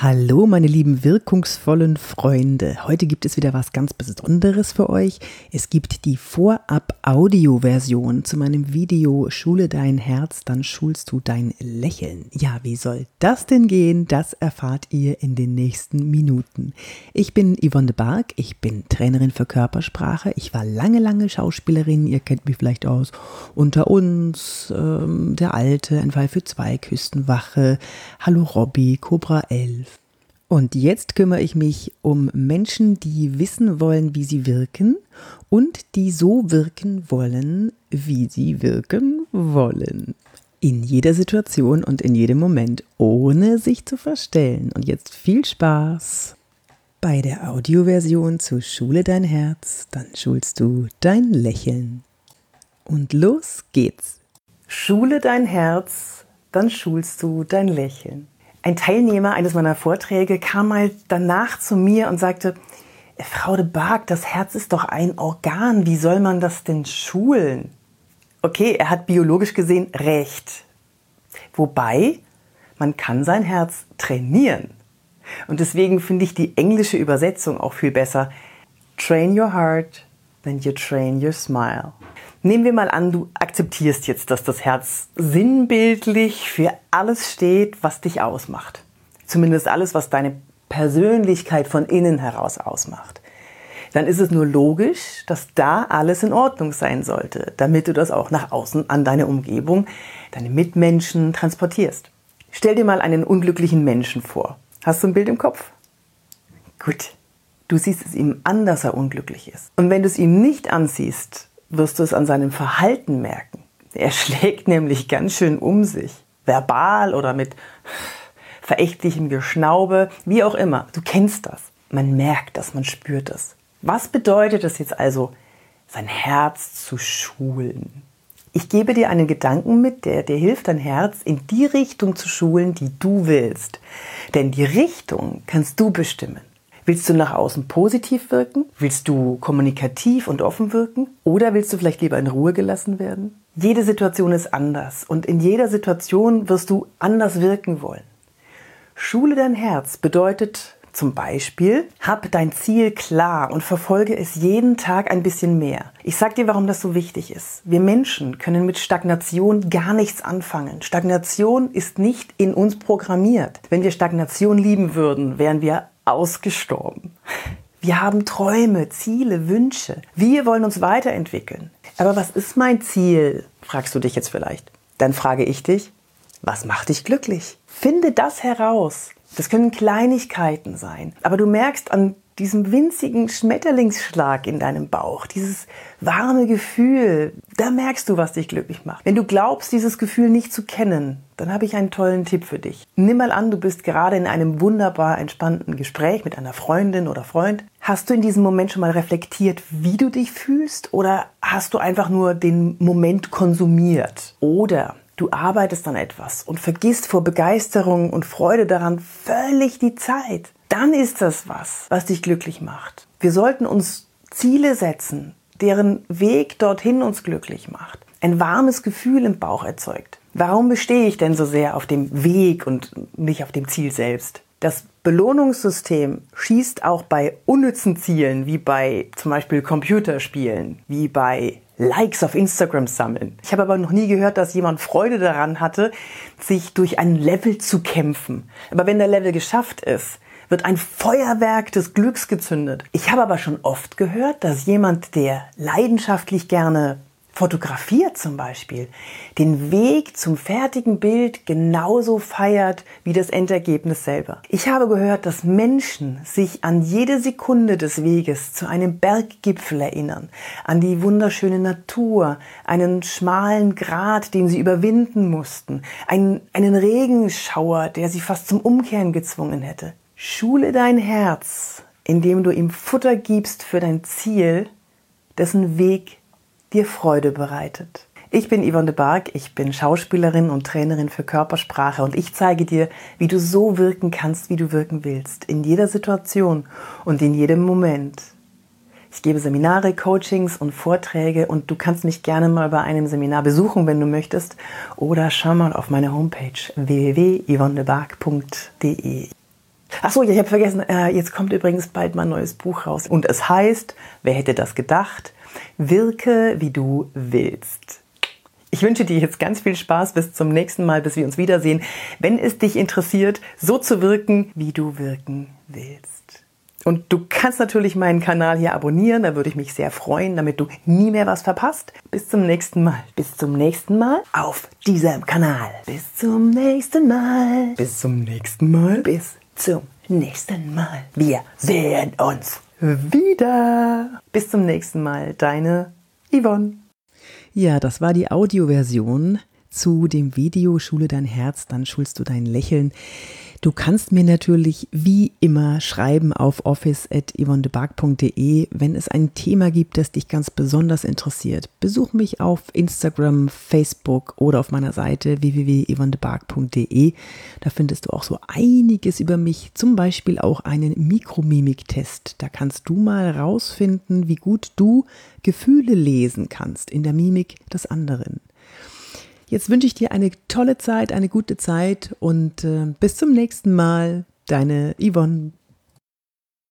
Hallo, meine lieben wirkungsvollen Freunde. Heute gibt es wieder was ganz Besonderes für euch. Es gibt die Vorab-Audio-Version zu meinem Video Schule dein Herz, dann schulst du dein Lächeln. Ja, wie soll das denn gehen? Das erfahrt ihr in den nächsten Minuten. Ich bin Yvonne de Barg, ich bin Trainerin für Körpersprache. Ich war lange, lange Schauspielerin. Ihr kennt mich vielleicht aus Unter uns, ähm, Der Alte, Ein Fall für zwei, Küstenwache, Hallo Robby, Cobra 11. Und jetzt kümmere ich mich um Menschen, die wissen wollen, wie sie wirken und die so wirken wollen, wie sie wirken wollen. In jeder Situation und in jedem Moment, ohne sich zu verstellen. Und jetzt viel Spaß bei der Audioversion zu Schule dein Herz, dann schulst du dein Lächeln. Und los geht's. Schule dein Herz, dann schulst du dein Lächeln. Ein Teilnehmer eines meiner Vorträge kam mal danach zu mir und sagte, Frau de Barg, das Herz ist doch ein Organ, wie soll man das denn schulen? Okay, er hat biologisch gesehen recht. Wobei, man kann sein Herz trainieren. Und deswegen finde ich die englische Übersetzung auch viel besser. Train your heart, then you train your smile. Nehmen wir mal an, du akzeptierst jetzt, dass das Herz sinnbildlich für alles steht, was dich ausmacht. Zumindest alles, was deine Persönlichkeit von innen heraus ausmacht. Dann ist es nur logisch, dass da alles in Ordnung sein sollte, damit du das auch nach außen an deine Umgebung, deine Mitmenschen transportierst. Stell dir mal einen unglücklichen Menschen vor. Hast du ein Bild im Kopf? Gut. Du siehst es ihm an, dass er unglücklich ist. Und wenn du es ihm nicht ansiehst, wirst du es an seinem Verhalten merken. Er schlägt nämlich ganz schön um sich. Verbal oder mit verächtlichem Geschnaube, wie auch immer. Du kennst das. Man merkt das, man spürt das. Was bedeutet es jetzt also, sein Herz zu schulen? Ich gebe dir einen Gedanken mit, der dir hilft, dein Herz in die Richtung zu schulen, die du willst. Denn die Richtung kannst du bestimmen. Willst du nach außen positiv wirken? Willst du kommunikativ und offen wirken? Oder willst du vielleicht lieber in Ruhe gelassen werden? Jede Situation ist anders und in jeder Situation wirst du anders wirken wollen. Schule dein Herz bedeutet zum Beispiel, hab dein Ziel klar und verfolge es jeden Tag ein bisschen mehr. Ich sag dir, warum das so wichtig ist. Wir Menschen können mit Stagnation gar nichts anfangen. Stagnation ist nicht in uns programmiert. Wenn wir Stagnation lieben würden, wären wir ausgestorben. Wir haben Träume, Ziele, Wünsche. Wir wollen uns weiterentwickeln. Aber was ist mein Ziel? Fragst du dich jetzt vielleicht. Dann frage ich dich, was macht dich glücklich? Finde das heraus. Das können Kleinigkeiten sein. Aber du merkst an diesem winzigen Schmetterlingsschlag in deinem Bauch, dieses warme Gefühl, da merkst du, was dich glücklich macht. Wenn du glaubst, dieses Gefühl nicht zu kennen, dann habe ich einen tollen Tipp für dich. Nimm mal an, du bist gerade in einem wunderbar entspannten Gespräch mit einer Freundin oder Freund. Hast du in diesem Moment schon mal reflektiert, wie du dich fühlst oder hast du einfach nur den Moment konsumiert? Oder du arbeitest an etwas und vergisst vor Begeisterung und Freude daran völlig die Zeit dann ist das was, was dich glücklich macht. Wir sollten uns Ziele setzen, deren Weg dorthin uns glücklich macht. Ein warmes Gefühl im Bauch erzeugt. Warum bestehe ich denn so sehr auf dem Weg und nicht auf dem Ziel selbst? Das Belohnungssystem schießt auch bei unnützen Zielen, wie bei zum Beispiel Computerspielen, wie bei Likes auf Instagram sammeln. Ich habe aber noch nie gehört, dass jemand Freude daran hatte, sich durch ein Level zu kämpfen. Aber wenn der Level geschafft ist, wird ein Feuerwerk des Glücks gezündet. Ich habe aber schon oft gehört, dass jemand, der leidenschaftlich gerne fotografiert zum Beispiel, den Weg zum fertigen Bild genauso feiert wie das Endergebnis selber. Ich habe gehört, dass Menschen sich an jede Sekunde des Weges zu einem Berggipfel erinnern, an die wunderschöne Natur, einen schmalen Grat, den sie überwinden mussten, einen, einen Regenschauer, der sie fast zum Umkehren gezwungen hätte. Schule dein Herz, indem du ihm Futter gibst für dein Ziel, dessen Weg dir Freude bereitet. Ich bin Yvonne de Barg, ich bin Schauspielerin und Trainerin für Körpersprache und ich zeige dir, wie du so wirken kannst, wie du wirken willst, in jeder Situation und in jedem Moment. Ich gebe Seminare, Coachings und Vorträge und du kannst mich gerne mal bei einem Seminar besuchen, wenn du möchtest, oder schau mal auf meine Homepage www.yvonnebarg.de. Achso, ich habe vergessen, äh, jetzt kommt übrigens bald mein neues Buch raus. Und es heißt, wer hätte das gedacht? Wirke, wie du willst. Ich wünsche dir jetzt ganz viel Spaß bis zum nächsten Mal, bis wir uns wiedersehen. Wenn es dich interessiert, so zu wirken, wie du wirken willst. Und du kannst natürlich meinen Kanal hier abonnieren, da würde ich mich sehr freuen, damit du nie mehr was verpasst. Bis zum nächsten Mal. Bis zum nächsten Mal auf diesem Kanal. Bis zum nächsten Mal. Bis zum nächsten Mal. Bis zum nächsten Mal. Wir sehen uns wieder. Bis zum nächsten Mal. Deine Yvonne. Ja, das war die Audioversion zu dem Video Schule dein Herz, dann schulst du dein Lächeln. Du kannst mir natürlich wie immer schreiben auf office.yvonnebark.de, wenn es ein Thema gibt, das dich ganz besonders interessiert. Besuch mich auf Instagram, Facebook oder auf meiner Seite www.yvonnebark.de. Da findest du auch so einiges über mich, zum Beispiel auch einen Mikromimik-Test. Da kannst du mal rausfinden, wie gut du Gefühle lesen kannst in der Mimik des anderen. Jetzt wünsche ich dir eine tolle Zeit, eine gute Zeit und äh, bis zum nächsten Mal. Deine Yvonne.